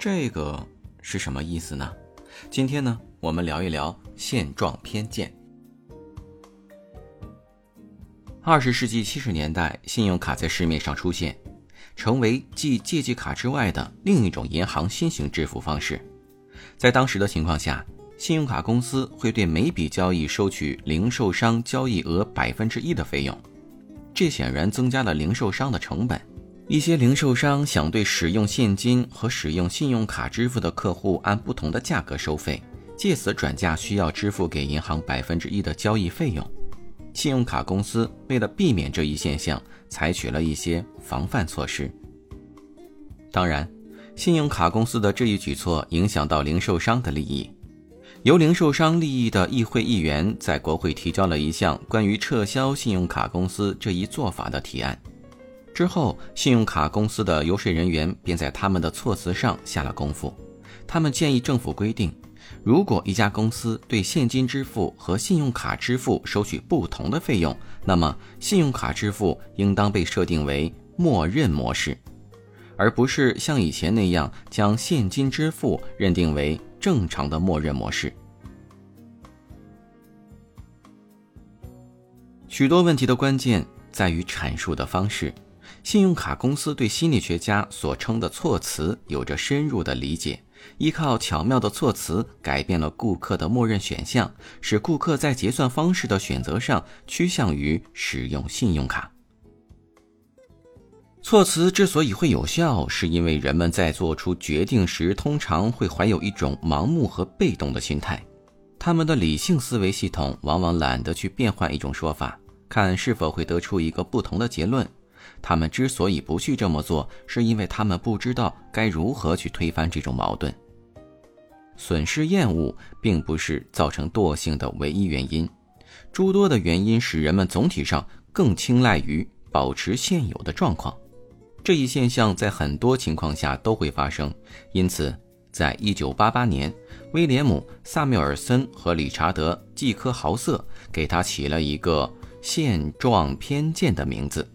这个是什么意思呢？今天呢，我们聊一聊现状偏见。二十世纪七十年代，信用卡在市面上出现，成为继借记卡之外的另一种银行新型支付方式。在当时的情况下，信用卡公司会对每笔交易收取零售商交易额百分之一的费用，这显然增加了零售商的成本。一些零售商想对使用现金和使用信用卡支付的客户按不同的价格收费，借此转嫁需要支付给银行百分之一的交易费用。信用卡公司为了避免这一现象，采取了一些防范措施。当然，信用卡公司的这一举措影响到零售商的利益。由零售商利益的议会议员在国会提交了一项关于撤销信用卡公司这一做法的提案。之后，信用卡公司的游说人员便在他们的措辞上下了功夫。他们建议政府规定，如果一家公司对现金支付和信用卡支付收取不同的费用，那么信用卡支付应当被设定为默认模式，而不是像以前那样将现金支付认定为正常的默认模式。许多问题的关键在于阐述的方式。信用卡公司对心理学家所称的措辞有着深入的理解，依靠巧妙的措辞改变了顾客的默认选项，使顾客在结算方式的选择上趋向于使用信用卡。措辞之所以会有效，是因为人们在做出决定时通常会怀有一种盲目和被动的心态，他们的理性思维系统往往懒得去变换一种说法，看是否会得出一个不同的结论。他们之所以不去这么做，是因为他们不知道该如何去推翻这种矛盾。损失厌恶并不是造成惰性的唯一原因，诸多的原因使人们总体上更青睐于保持现有的状况。这一现象在很多情况下都会发生，因此，在一九八八年，威廉姆·萨缪尔森和理查德·季科豪瑟给他起了一个“现状偏见”的名字。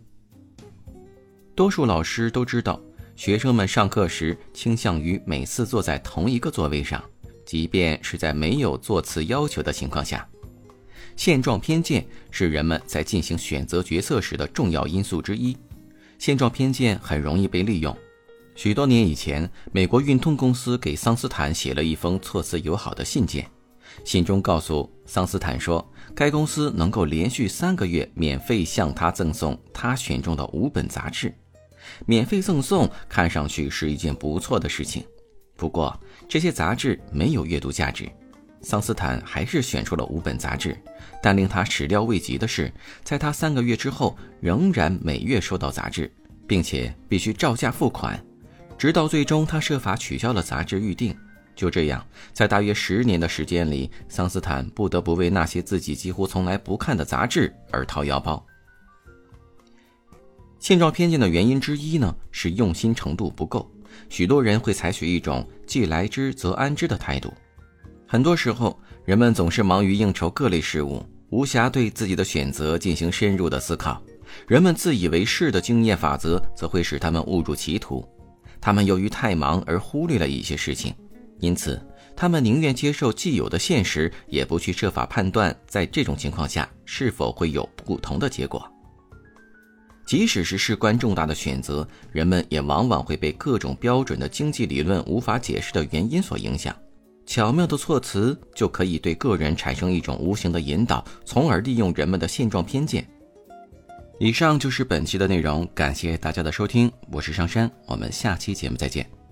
多数老师都知道，学生们上课时倾向于每次坐在同一个座位上，即便是在没有座次要求的情况下。现状偏见是人们在进行选择决策时的重要因素之一。现状偏见很容易被利用。许多年以前，美国运通公司给桑斯坦写了一封措辞友好的信件，信中告诉桑斯坦说，该公司能够连续三个月免费向他赠送他选中的五本杂志。免费赠送看上去是一件不错的事情，不过这些杂志没有阅读价值。桑斯坦还是选出了五本杂志，但令他始料未及的是，在他三个月之后仍然每月收到杂志，并且必须照价付款，直到最终他设法取消了杂志预订。就这样，在大约十年的时间里，桑斯坦不得不为那些自己几乎从来不看的杂志而掏腰包。现状偏见的原因之一呢，是用心程度不够。许多人会采取一种“既来之则安之”的态度。很多时候，人们总是忙于应酬各类事务，无暇对自己的选择进行深入的思考。人们自以为是的经验法则，则会使他们误入歧途。他们由于太忙而忽略了一些事情，因此，他们宁愿接受既有的现实，也不去设法判断在这种情况下是否会有不同的结果。即使是事关重大的选择，人们也往往会被各种标准的经济理论无法解释的原因所影响。巧妙的措辞就可以对个人产生一种无形的引导，从而利用人们的现状偏见。以上就是本期的内容，感谢大家的收听，我是上山，我们下期节目再见。